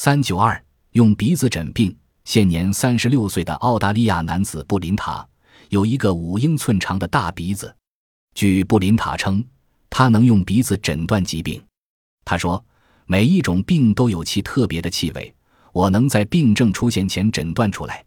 三九二用鼻子诊病现年三十六岁的澳大利亚男子布林塔有一个五英寸长的大鼻子。据布林塔称他能用鼻子诊断疾病。他说每一种病都有其特别的气味我能在病症出现前诊断出来